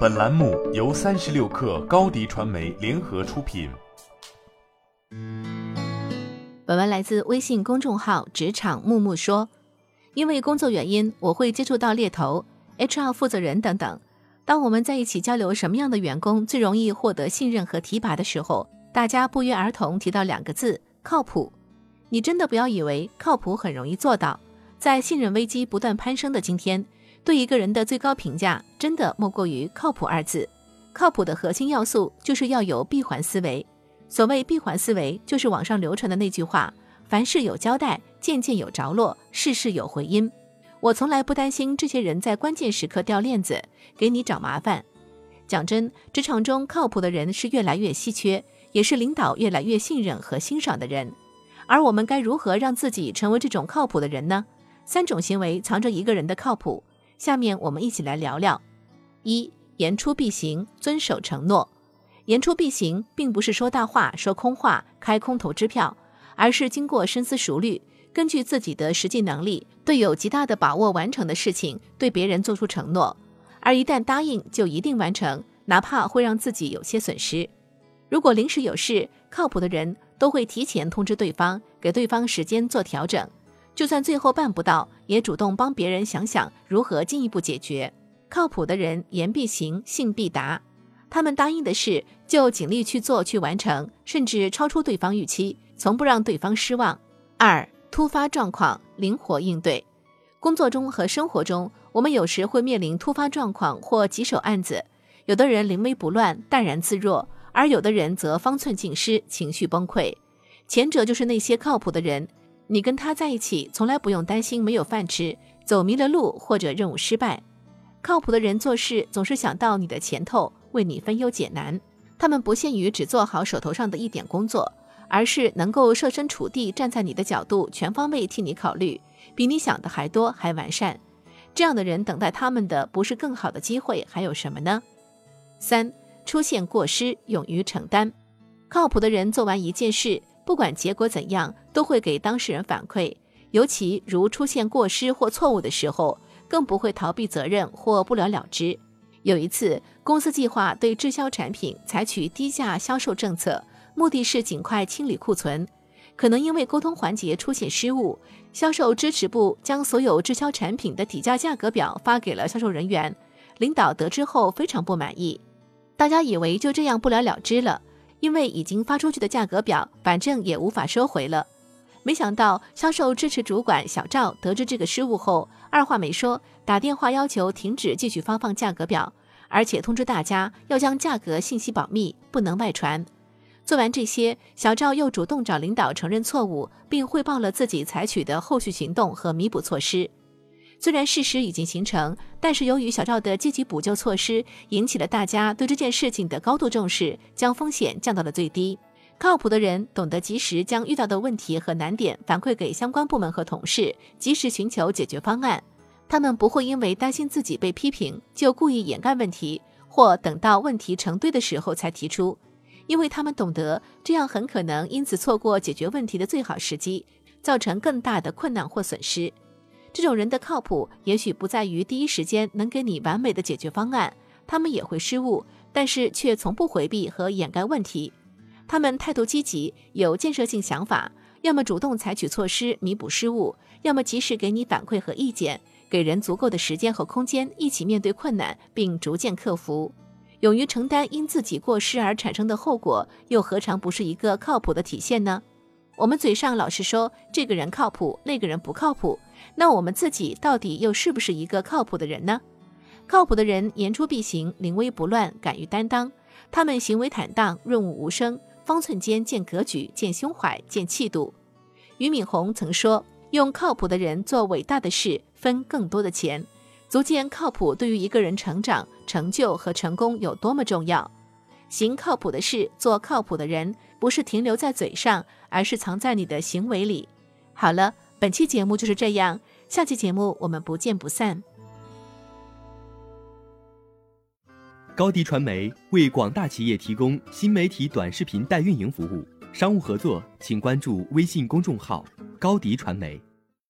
本栏目由三十六克高低传媒联合出品。本文来自微信公众号“职场木木说”。因为工作原因，我会接触到猎头、HR 负责人等等。当我们在一起交流什么样的员工最容易获得信任和提拔的时候，大家不约而同提到两个字：靠谱。你真的不要以为靠谱很容易做到。在信任危机不断攀升的今天。对一个人的最高评价，真的莫过于靠谱二字。靠谱的核心要素就是要有闭环思维。所谓闭环思维，就是网上流传的那句话：凡事有交代，件件有着落，事事有回音。我从来不担心这些人在关键时刻掉链子，给你找麻烦。讲真，职场中靠谱的人是越来越稀缺，也是领导越来越信任和欣赏的人。而我们该如何让自己成为这种靠谱的人呢？三种行为藏着一个人的靠谱。下面我们一起来聊聊：一言出必行，遵守承诺。言出必行，并不是说大话、说空话、开空头支票，而是经过深思熟虑，根据自己的实际能力，对有极大的把握完成的事情，对别人做出承诺。而一旦答应，就一定完成，哪怕会让自己有些损失。如果临时有事，靠谱的人都会提前通知对方，给对方时间做调整。就算最后办不到，也主动帮别人想想如何进一步解决。靠谱的人言必行，信必达，他们答应的事就尽力去做去完成，甚至超出对方预期，从不让对方失望。二、突发状况灵活应对。工作中和生活中，我们有时会面临突发状况或棘手案子，有的人临危不乱，淡然自若，而有的人则方寸尽失，情绪崩溃。前者就是那些靠谱的人。你跟他在一起，从来不用担心没有饭吃、走迷了路或者任务失败。靠谱的人做事总是想到你的前头，为你分忧解难。他们不限于只做好手头上的一点工作，而是能够设身处地站在你的角度，全方位替你考虑，比你想的还多还完善。这样的人等待他们的不是更好的机会，还有什么呢？三、出现过失，勇于承担。靠谱的人做完一件事。不管结果怎样，都会给当事人反馈。尤其如出现过失或错误的时候，更不会逃避责任或不了了之。有一次，公司计划对滞销产品采取低价销售政策，目的是尽快清理库存。可能因为沟通环节出现失误，销售支持部将所有滞销产品的底价价格表发给了销售人员。领导得知后非常不满意。大家以为就这样不了了之了。因为已经发出去的价格表，反正也无法收回了。没想到销售支持主管小赵得知这个失误后，二话没说，打电话要求停止继续发放价格表，而且通知大家要将价格信息保密，不能外传。做完这些，小赵又主动找领导承认错误，并汇报了自己采取的后续行动和弥补措施。虽然事实已经形成，但是由于小赵的积极补救措施，引起了大家对这件事情的高度重视，将风险降到了最低。靠谱的人懂得及时将遇到的问题和难点反馈给相关部门和同事，及时寻求解决方案。他们不会因为担心自己被批评，就故意掩盖问题，或等到问题成堆的时候才提出，因为他们懂得这样很可能因此错过解决问题的最好时机，造成更大的困难或损失。这种人的靠谱，也许不在于第一时间能给你完美的解决方案，他们也会失误，但是却从不回避和掩盖问题。他们态度积极，有建设性想法，要么主动采取措施弥补失误，要么及时给你反馈和意见，给人足够的时间和空间一起面对困难，并逐渐克服。勇于承担因自己过失而产生的后果，又何尝不是一个靠谱的体现呢？我们嘴上老是说这个人靠谱，那个人不靠谱。那我们自己到底又是不是一个靠谱的人呢？靠谱的人言出必行，临危不乱，敢于担当。他们行为坦荡，润物无声，方寸间见格局，见胸怀，见气度。俞敏洪曾说：“用靠谱的人做伟大的事，分更多的钱。”足见靠谱对于一个人成长、成就和成功有多么重要。行靠谱的事，做靠谱的人，不是停留在嘴上，而是藏在你的行为里。好了。本期节目就是这样，下期节目我们不见不散。高迪传媒为广大企业提供新媒体短视频代运营服务，商务合作请关注微信公众号高迪传媒。